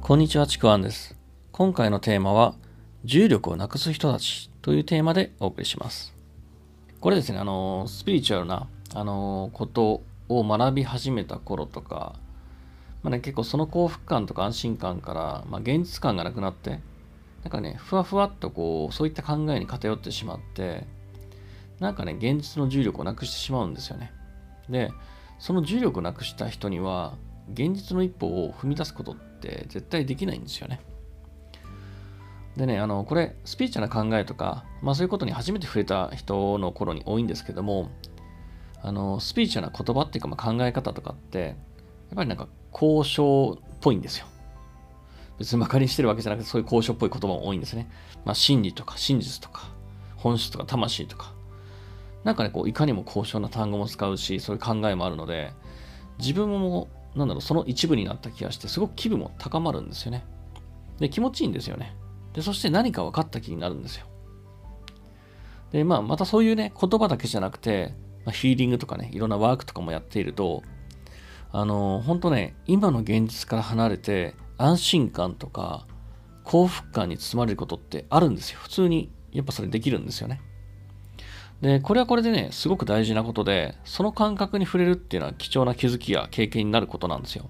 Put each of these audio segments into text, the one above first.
こんにちは、ちくわんです。今回のテーマは、重力をなくす人たちというテーマでお送りします。これですね、あの、スピリチュアルな、あの、ことを学び始めた頃とか、まあね、結構その幸福感とか安心感から、まあ、現実感がなくなって、なんかね、ふわふわっとこう、そういった考えに偏ってしまって、なんかね、現実の重力をなくしてしまうんですよね。で、その重力をなくした人には、現実の一歩を踏み出すことって絶対できないんですよね。でね、あの、これ、スピーチな考えとか、まあそういうことに初めて触れた人の頃に多いんですけども、あの、スピーチな言葉っていうか、まあ、考え方とかって、やっぱりなんか交渉っぽいんですよ。別に馬鹿にしてるわけじゃなくて、そういう交渉っぽい言葉も多いんですね。まあ真理とか真実とか、本質とか魂とか、なんかね、こう、いかにも高尚な単語も使うし、そういう考えもあるので、自分もなんだろう、その一部になった気がして、すごく気分も高まるんですよね。で、気持ちいいんですよね。で、そして何か分かった気になるんですよ。で、まあ、またそういうね、言葉だけじゃなくて、まあ、ヒーリングとかね、いろんなワークとかもやっていると、あの、本当ね、今の現実から離れて、安心感とか、幸福感に包まれることってあるんですよ。普通に、やっぱそれできるんですよね。で、これはこれでね、すごく大事なことで、その感覚に触れるっていうのは貴重な気づきや経験になることなんですよ。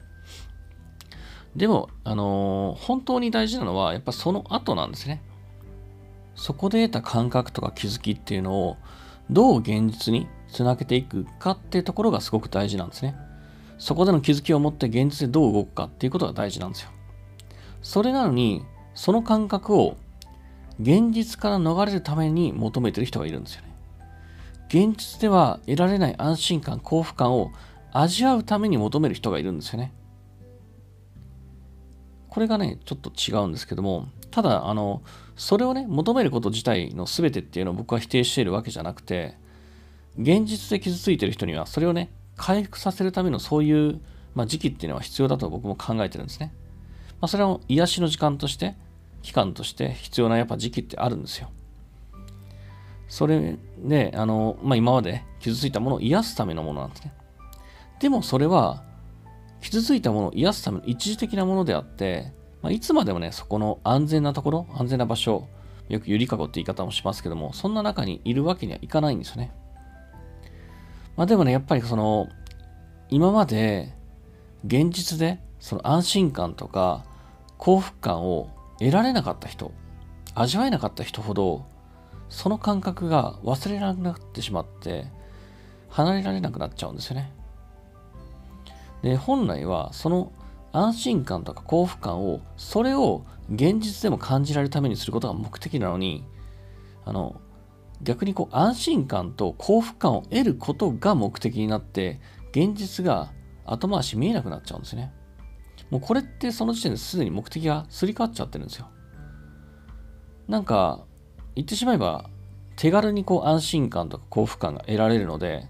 でも、あのー、本当に大事なのは、やっぱその後なんですね。そこで得た感覚とか気づきっていうのを、どう現実につなげていくかっていうところがすごく大事なんですね。そこでの気づきを持って現実でどう動くかっていうことが大事なんですよ。それなのに、その感覚を現実から逃れるために求めてる人がいるんですよね。現実では得られない安心感、幸福感を味わうために求める人がいるんですよね。これがね、ちょっと違うんですけども、ただ、あの、それをね、求めること自体の全てっていうのを僕は否定しているわけじゃなくて、現実で傷ついてる人には、それをね、回復させるためのそういう、まあ、時期っていうのは必要だと僕も考えてるんですね。まあ、それは癒しの時間として、期間として必要なやっぱ時期ってあるんですよ。それで、あの、まあ、今まで傷ついたものを癒すためのものなんですね。でもそれは、傷ついたものを癒すための一時的なものであって、まあ、いつまでもね、そこの安全なところ、安全な場所、よくゆりかごって言い方もしますけども、そんな中にいるわけにはいかないんですよね。まあでもね、やっぱりその、今まで現実でその安心感とか幸福感を得られなかった人、味わえなかった人ほど、その感覚が忘れられなくなってしまって、離れられなくなっちゃうんですよね。で、本来はその安心感とか幸福感を、それを現実でも感じられるためにすることが目的なのに、あの、逆にこう安心感と幸福感を得ることが目的になって、現実が後回し見えなくなっちゃうんですね。もうこれってその時点ですでに目的がすり替わっちゃってるんですよ。なんか、言ってしまえば手軽にこう安心感とか幸福感が得られるので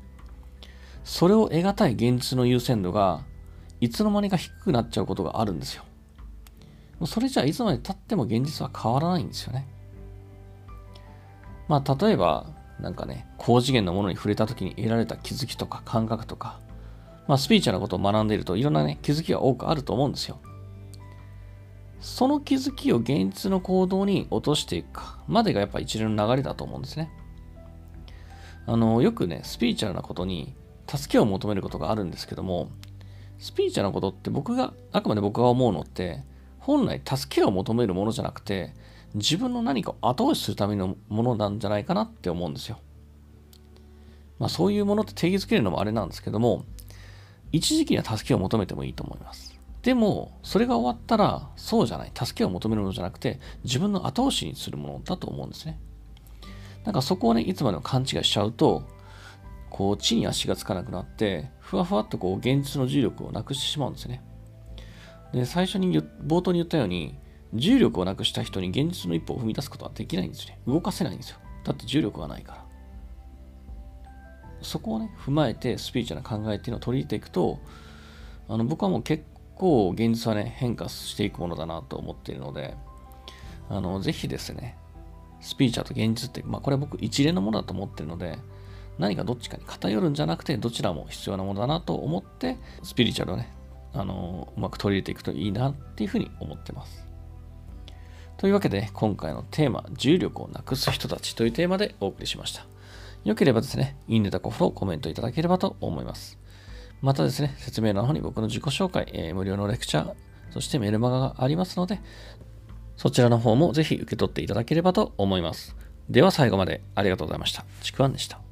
それを得難い現実の優先度がいつの間にか低くなっちゃうことがあるんですよ。それじゃあいつまで経っても現実は変わらないんですよね。まあ例えばなんかね高次元のものに触れた時に得られた気づきとか感覚とかまあスピーチャーなことを学んでいるといろんなね気づきが多くあると思うんですよ。その気づきを現実の行動に落としていくかまでがやっぱ一連の流れだと思うんですね。あの、よくね、スピーチャルなことに助けを求めることがあるんですけども、スピーチャルなことって僕が、あくまで僕が思うのって、本来助けを求めるものじゃなくて、自分の何かを後押しするためのものなんじゃないかなって思うんですよ。まあそういうものって定義づけるのもあれなんですけども、一時期には助けを求めてもいいと思います。でも、それが終わったら、そうじゃない。助けを求めるものじゃなくて、自分の後押しにするものだと思うんですね。なんかそこをね、いつまでも勘違いしちゃうと、こう、地に足がつかなくなって、ふわふわっとこう、現実の重力をなくしてしまうんですね。で、最初に、冒頭に言ったように、重力をなくした人に現実の一歩を踏み出すことはできないんですね。動かせないんですよ。だって重力がないから。そこをね、踏まえてスピーチュアルな考えっていうのを取り入れていくと、あの僕はもう結構現実はね、変化していくものだなと思っているので、あの、ぜひですね、スピーチャーと現実って、まあこれは僕一連のものだと思っているので、何かどっちかに偏るんじゃなくて、どちらも必要なものだなと思って、スピリチュアルをね、あの、うまく取り入れていくといいなっていうふうに思ってます。というわけで、今回のテーマ、重力をなくす人たちというテーマでお送りしました。よければですね、いいねとかフォロー、コメントいただければと思います。またですね、説明欄の方に僕の自己紹介、え、無料のレクチャー、そしてメルマガがありますので、そちらの方もぜひ受け取っていただければと思います。では最後までありがとうございました。ちくわんでした。